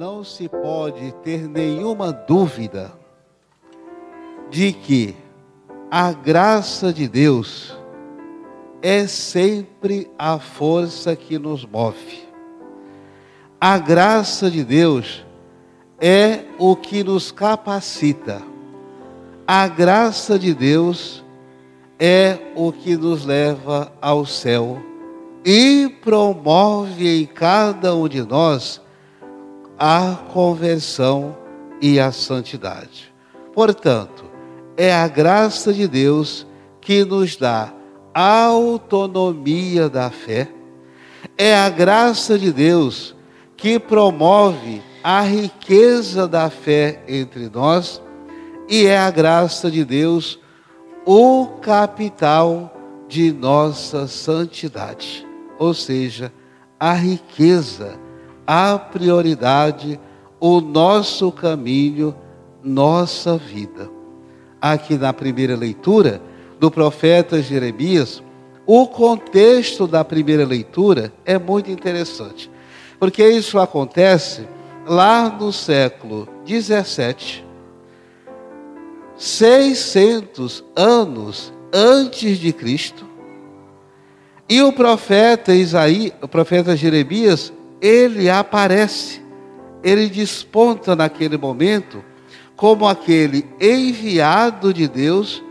não se pode ter nenhuma dúvida de que a graça de Deus é sempre a força que nos move. A graça de Deus é o que nos capacita. A graça de Deus é o que nos leva ao céu e promove em cada um de nós a conversão e a santidade. Portanto, é a graça de Deus que nos dá autonomia da fé, é a graça de Deus que promove a riqueza da fé entre nós, e é a graça de Deus o capital de nossa santidade, ou seja, a riqueza, a prioridade, o nosso caminho, nossa vida. Aqui na primeira leitura do profeta Jeremias, o contexto da primeira leitura é muito interessante, porque isso acontece lá no século 17, 600 anos antes de Cristo. E o profeta Isaías, o profeta Jeremias, ele aparece, ele desponta naquele momento como aquele enviado de Deus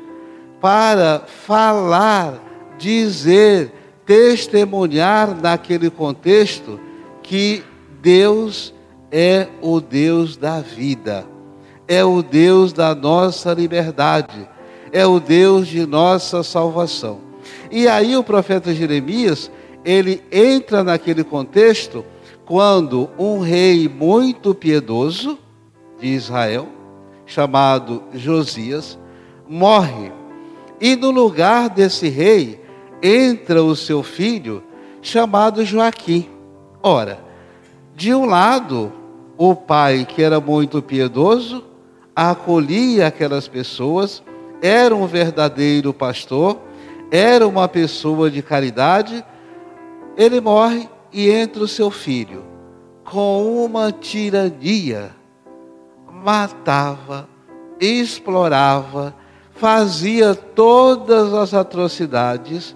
para falar, dizer, testemunhar naquele contexto que Deus é o Deus da vida, é o Deus da nossa liberdade, é o Deus de nossa salvação. E aí o profeta Jeremias, ele entra naquele contexto quando um rei muito piedoso de Israel, chamado Josias, morre. E no lugar desse rei entra o seu filho, chamado Joaquim. Ora, de um lado, o pai, que era muito piedoso, acolhia aquelas pessoas, era um verdadeiro pastor, era uma pessoa de caridade. Ele morre e entra o seu filho, com uma tirania, matava, explorava, fazia todas as atrocidades,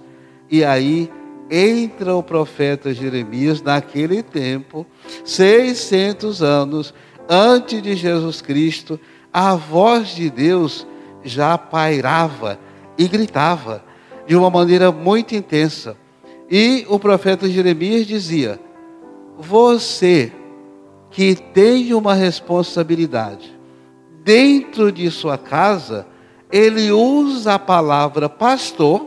e aí entra o profeta Jeremias naquele tempo, 600 anos antes de Jesus Cristo, a voz de Deus já pairava e gritava de uma maneira muito intensa. E o profeta Jeremias dizia: Você que tem uma responsabilidade dentro de sua casa, ele usa a palavra pastor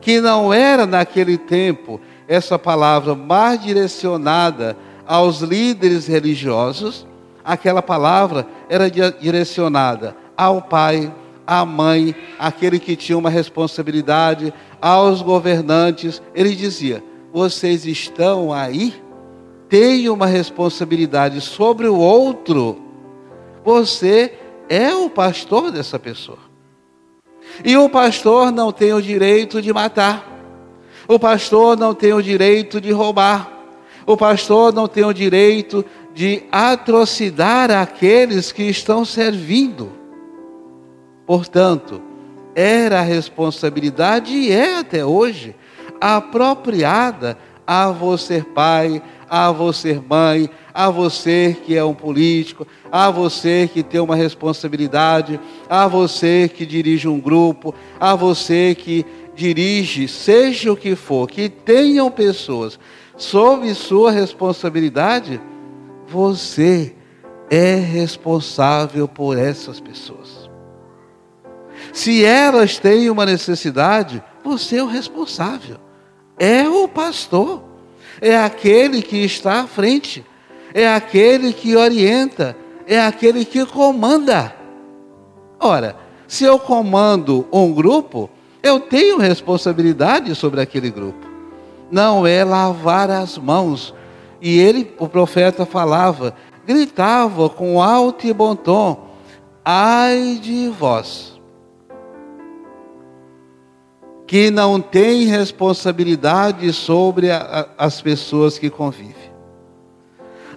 que não era naquele tempo essa palavra mais direcionada aos líderes religiosos, aquela palavra era direcionada ao pai, à mãe, aquele que tinha uma responsabilidade, aos governantes. Ele dizia: vocês estão aí, têm uma responsabilidade sobre o outro, você é o pastor dessa pessoa. E o pastor não tem o direito de matar. O pastor não tem o direito de roubar. O pastor não tem o direito de atrocidar aqueles que estão servindo. Portanto, era a responsabilidade e é até hoje apropriada a você pai, a você mãe, a você que é um político, a você que tem uma responsabilidade, a você que dirige um grupo, a você que dirige, seja o que for, que tenham pessoas sob sua responsabilidade, você é responsável por essas pessoas. Se elas têm uma necessidade, você é o responsável. É o pastor é aquele que está à frente, é aquele que orienta, é aquele que comanda. Ora, se eu comando um grupo, eu tenho responsabilidade sobre aquele grupo. Não é lavar as mãos. E ele, o profeta, falava, gritava com alto e bom tom: Ai de vós que não tem responsabilidade sobre a, a, as pessoas que convivem.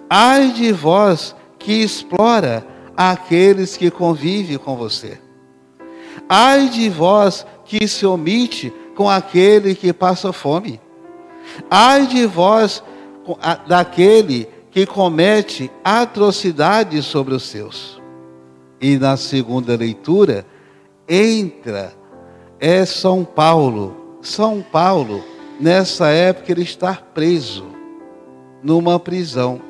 Ai de vós que explora aqueles que convivem com você. Ai de vós que se omite com aquele que passa fome. Ai de vós daquele que comete atrocidades sobre os seus. E na segunda leitura, entra é São Paulo. São Paulo, nessa época, ele está preso numa prisão.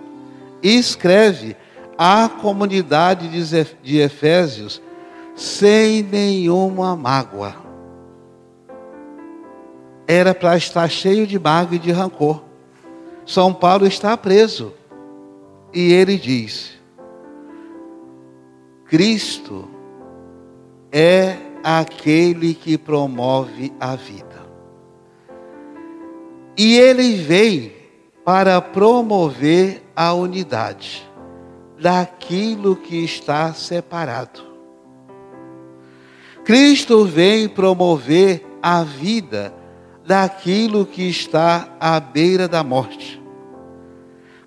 E escreve à comunidade de Efésios sem nenhuma mágoa. Era para estar cheio de mágoa e de rancor. São Paulo está preso. E ele diz: Cristo é aquele que promove a vida. E ele vem para promover a unidade daquilo que está separado. Cristo vem promover a vida daquilo que está à beira da morte.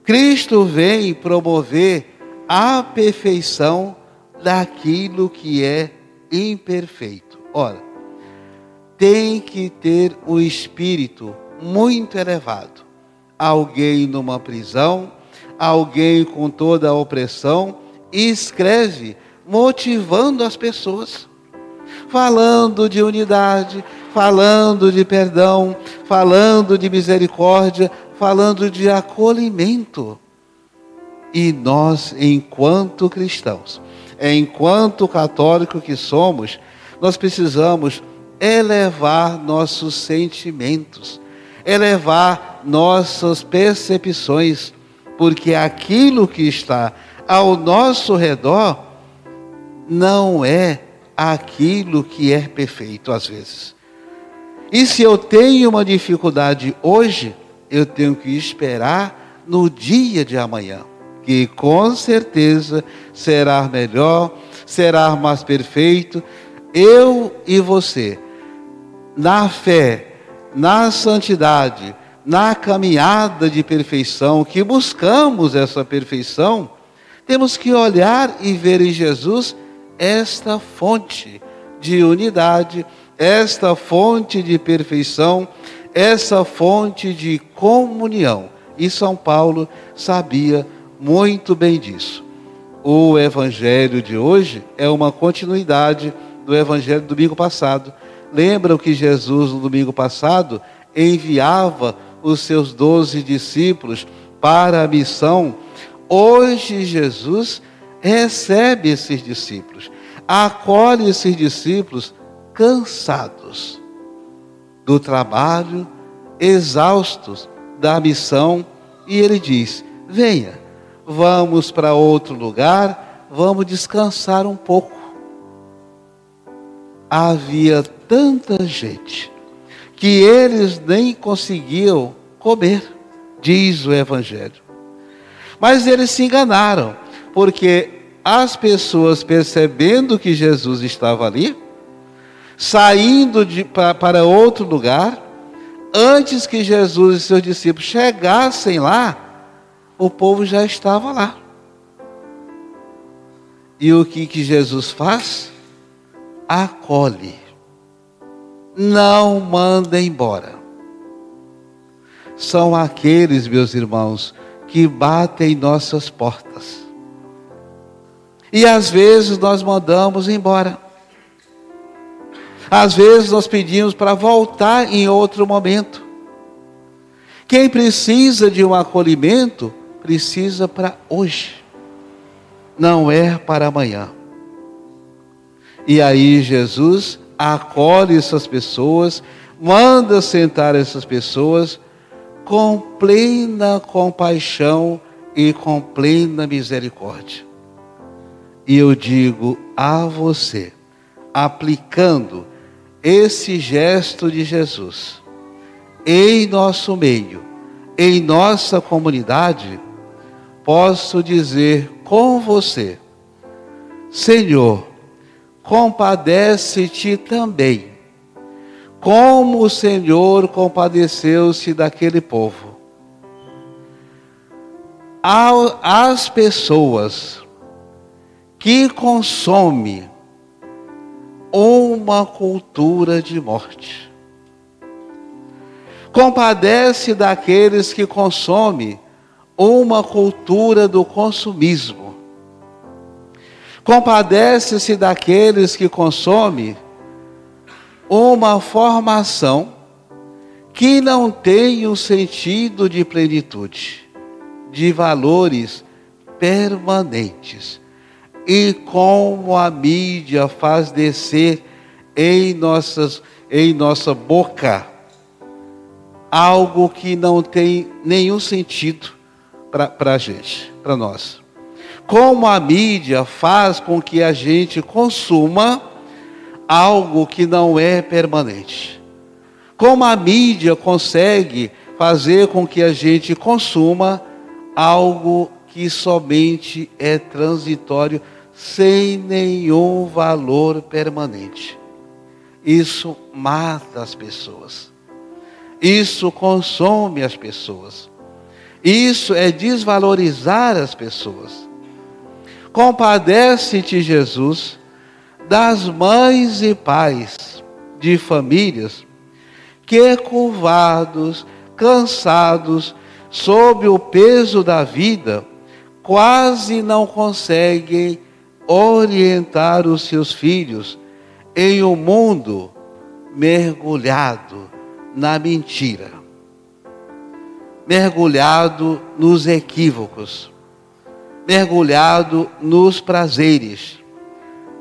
Cristo vem promover a perfeição daquilo que é imperfeito. Ora, tem que ter o espírito muito elevado. Alguém numa prisão, alguém com toda a opressão, escreve motivando as pessoas, falando de unidade, falando de perdão, falando de misericórdia, falando de acolhimento. E nós, enquanto cristãos, enquanto católico que somos, nós precisamos elevar nossos sentimentos, elevar nossas percepções, porque aquilo que está ao nosso redor não é aquilo que é perfeito às vezes. E se eu tenho uma dificuldade hoje, eu tenho que esperar no dia de amanhã, que com certeza será melhor, será mais perfeito. Eu e você, na fé, na santidade, na caminhada de perfeição, que buscamos essa perfeição, temos que olhar e ver em Jesus esta fonte de unidade, esta fonte de perfeição, essa fonte de comunhão. E São Paulo sabia muito bem disso. O evangelho de hoje é uma continuidade do evangelho do domingo passado. Lembram que Jesus, no domingo passado, enviava os seus doze discípulos para a missão, hoje Jesus recebe esses discípulos, acolhe esses discípulos cansados do trabalho, exaustos da missão, e ele diz: Venha, vamos para outro lugar, vamos descansar um pouco. Havia tanta gente que eles nem conseguiam comer, diz o Evangelho. Mas eles se enganaram, porque as pessoas percebendo que Jesus estava ali, saindo de, pra, para outro lugar, antes que Jesus e seus discípulos chegassem lá, o povo já estava lá. E o que, que Jesus faz? Acolhe não manda embora. São aqueles, meus irmãos, que batem em nossas portas. E às vezes nós mandamos embora. Às vezes nós pedimos para voltar em outro momento. Quem precisa de um acolhimento, precisa para hoje, não é para amanhã. E aí Jesus acolhe essas pessoas, manda sentar essas pessoas com plena compaixão e com plena misericórdia. E eu digo a você, aplicando esse gesto de Jesus em nosso meio, em nossa comunidade, posso dizer com você, Senhor, compadece-te também, como o Senhor compadeceu-se daquele povo. as pessoas que consomem uma cultura de morte. Compadece daqueles que consomem uma cultura do consumismo. Compadece-se daqueles que consomem uma formação que não tem um sentido de plenitude, de valores permanentes. E como a mídia faz descer em, nossas, em nossa boca algo que não tem nenhum sentido para a gente, para nós. Como a mídia faz com que a gente consuma algo que não é permanente. Como a mídia consegue fazer com que a gente consuma algo que somente é transitório, sem nenhum valor permanente. Isso mata as pessoas. Isso consome as pessoas. Isso é desvalorizar as pessoas. Compadece-te, Jesus, das mães e pais de famílias que curvados, cansados, sob o peso da vida, quase não conseguem orientar os seus filhos em um mundo mergulhado na mentira, mergulhado nos equívocos, mergulhado nos prazeres,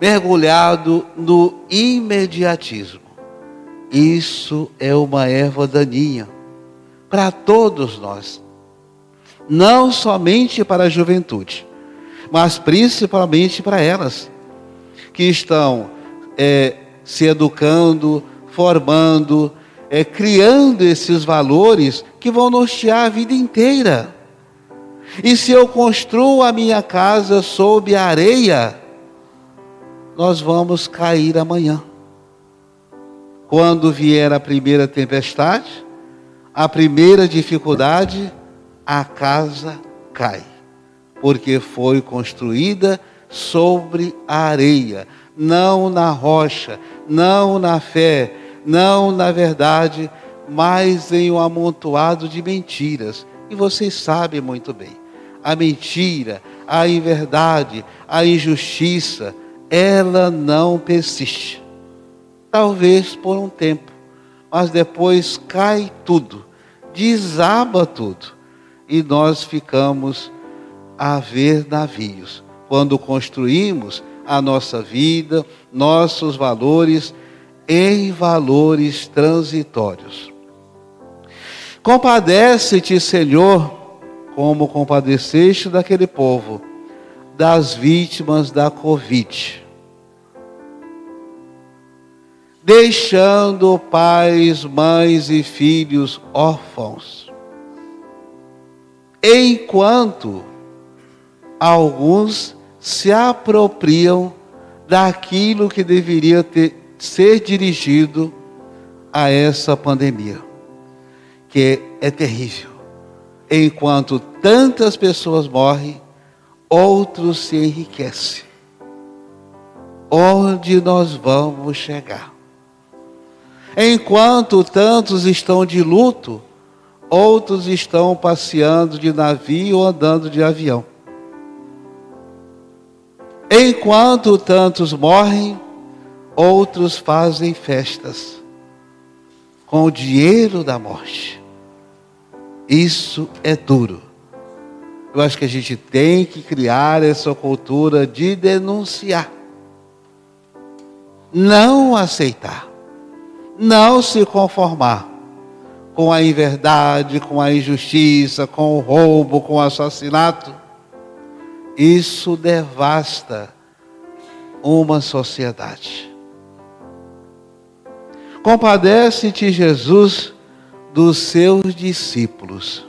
mergulhado no imediatismo. Isso é uma erva daninha para todos nós. Não somente para a juventude, mas principalmente para elas que estão é, se educando, formando, é, criando esses valores que vão nortear a vida inteira. E se eu construo a minha casa sob a areia, nós vamos cair amanhã. Quando vier a primeira tempestade, a primeira dificuldade, a casa cai, porque foi construída sobre a areia, não na rocha, não na fé, não na verdade, mas em um amontoado de mentiras. E vocês sabem muito bem, a mentira, a inverdade, a injustiça, ela não persiste talvez por um tempo, mas depois cai tudo, desaba tudo, e nós ficamos a ver navios. Quando construímos a nossa vida, nossos valores em valores transitórios. Compadece-te, Senhor, como compadeceste daquele povo, das vítimas da Covid deixando pais, mães e filhos órfãos. Enquanto alguns se apropriam daquilo que deveria ter, ser dirigido a essa pandemia, que é terrível. Enquanto tantas pessoas morrem, outros se enriquecem. Onde nós vamos chegar? Enquanto tantos estão de luto, outros estão passeando de navio ou andando de avião. Enquanto tantos morrem, outros fazem festas com o dinheiro da morte. Isso é duro. Eu acho que a gente tem que criar essa cultura de denunciar, não aceitar não se conformar com a inverdade, com a injustiça, com o roubo, com o assassinato. Isso devasta uma sociedade. Compadece-te, Jesus, dos seus discípulos.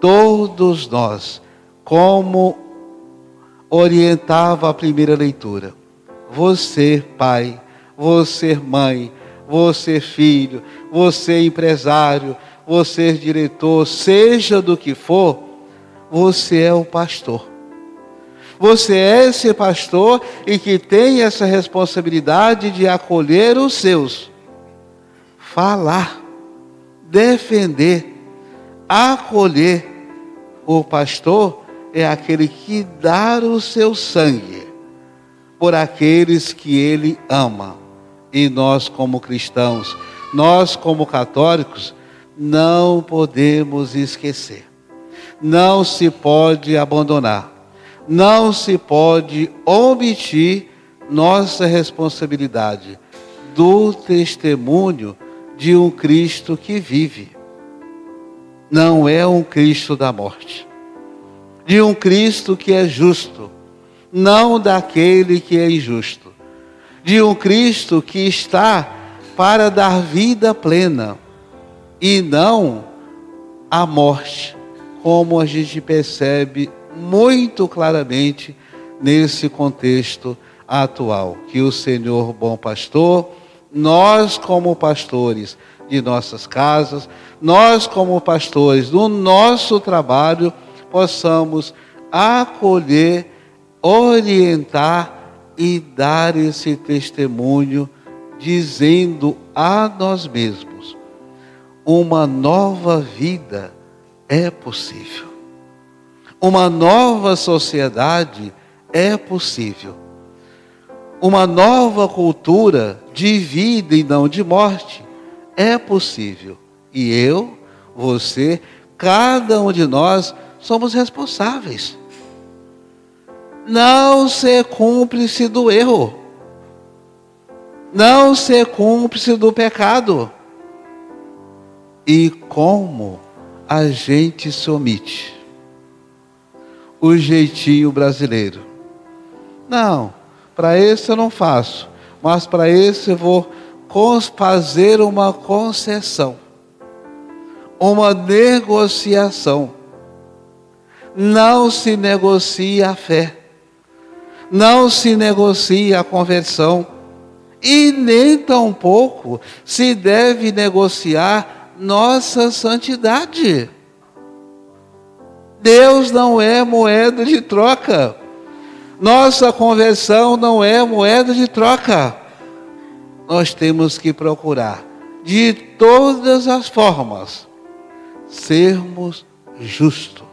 Todos nós, como orientava a primeira leitura. Você, pai, você, mãe, você filho, você empresário, você diretor, seja do que for, você é o pastor. Você é esse pastor e que tem essa responsabilidade de acolher os seus, falar, defender, acolher. O pastor é aquele que dá o seu sangue por aqueles que ele ama. E nós, como cristãos, nós, como católicos, não podemos esquecer. Não se pode abandonar. Não se pode omitir nossa responsabilidade do testemunho de um Cristo que vive. Não é um Cristo da morte. De um Cristo que é justo, não daquele que é injusto. De um Cristo que está para dar vida plena e não a morte, como a gente percebe muito claramente nesse contexto atual. Que o Senhor, bom pastor, nós, como pastores de nossas casas, nós, como pastores do nosso trabalho, possamos acolher, orientar e dar esse testemunho dizendo a nós mesmos: uma nova vida é possível. Uma nova sociedade é possível. Uma nova cultura de vida e não de morte é possível. E eu, você, cada um de nós somos responsáveis. Não ser cúmplice do erro não ser cúmplice do pecado. E como a gente se omite? O jeitinho brasileiro. Não, para esse eu não faço, mas para esse eu vou fazer uma concessão, uma negociação. Não se negocia a fé, não se negocia a conversão e nem tampouco se deve negociar nossa santidade. Deus não é moeda de troca. Nossa conversão não é moeda de troca. Nós temos que procurar, de todas as formas, sermos justos.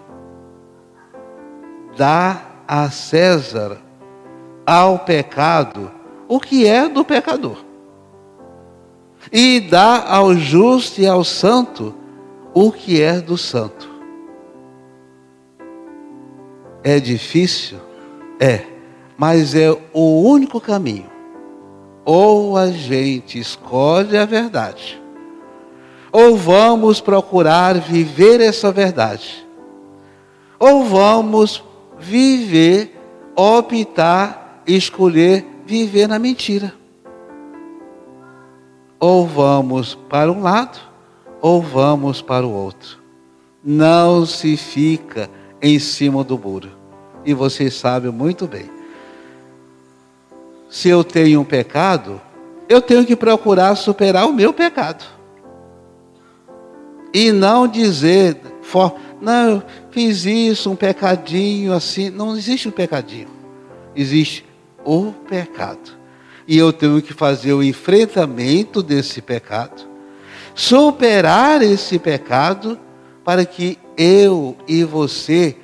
Dar a César, ao pecado, o que é do pecador. E dá ao justo e ao santo o que é do santo. É difícil? É, mas é o único caminho. Ou a gente escolhe a verdade, ou vamos procurar viver essa verdade, ou vamos viver, optar, escolher viver na mentira. Ou vamos para um lado, ou vamos para o outro. Não se fica em cima do muro. E vocês sabem muito bem. Se eu tenho um pecado, eu tenho que procurar superar o meu pecado. E não dizer, não, eu fiz isso, um pecadinho assim. Não existe um pecadinho. Existe o pecado. E eu tenho que fazer o enfrentamento desse pecado, superar esse pecado, para que eu e você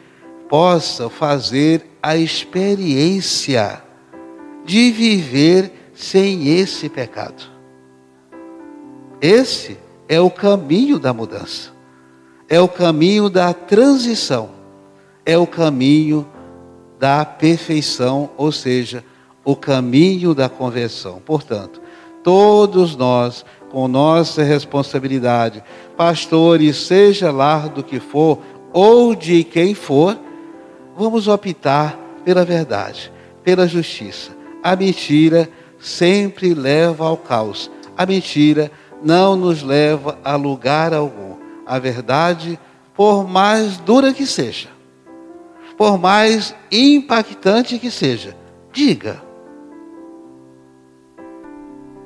possa fazer a experiência de viver sem esse pecado. Esse é o caminho da mudança, é o caminho da transição, é o caminho da perfeição, ou seja, o caminho da conversão. Portanto, todos nós, com nossa responsabilidade, pastores, seja lá do que for, ou de quem for, vamos optar pela verdade, pela justiça. A mentira sempre leva ao caos. A mentira não nos leva a lugar algum. A verdade, por mais dura que seja, por mais impactante que seja, diga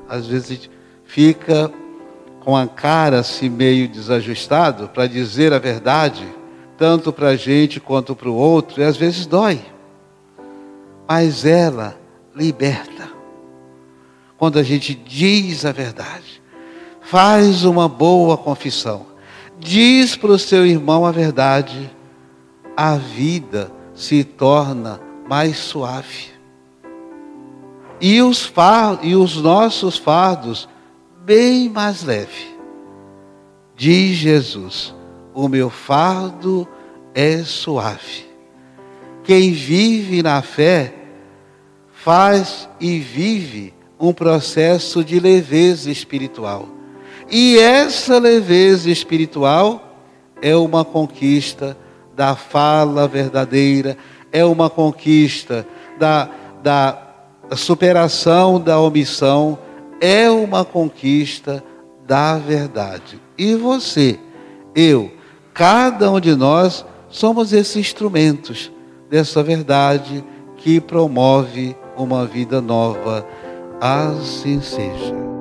às vezes fica com a cara assim meio desajustado para dizer a verdade, tanto para a gente quanto para o outro, e às vezes dói. Mas ela liberta. Quando a gente diz a verdade, faz uma boa confissão, diz para o seu irmão a verdade, a vida se torna mais suave. E os, fardos, e os nossos fardos bem mais leve. Diz Jesus: O meu fardo é suave. Quem vive na fé faz e vive um processo de leveza espiritual. E essa leveza espiritual é uma conquista da fala verdadeira, é uma conquista da, da superação da omissão, é uma conquista da verdade. E você, eu, cada um de nós somos esses instrumentos dessa verdade que promove uma vida nova. Assim seja.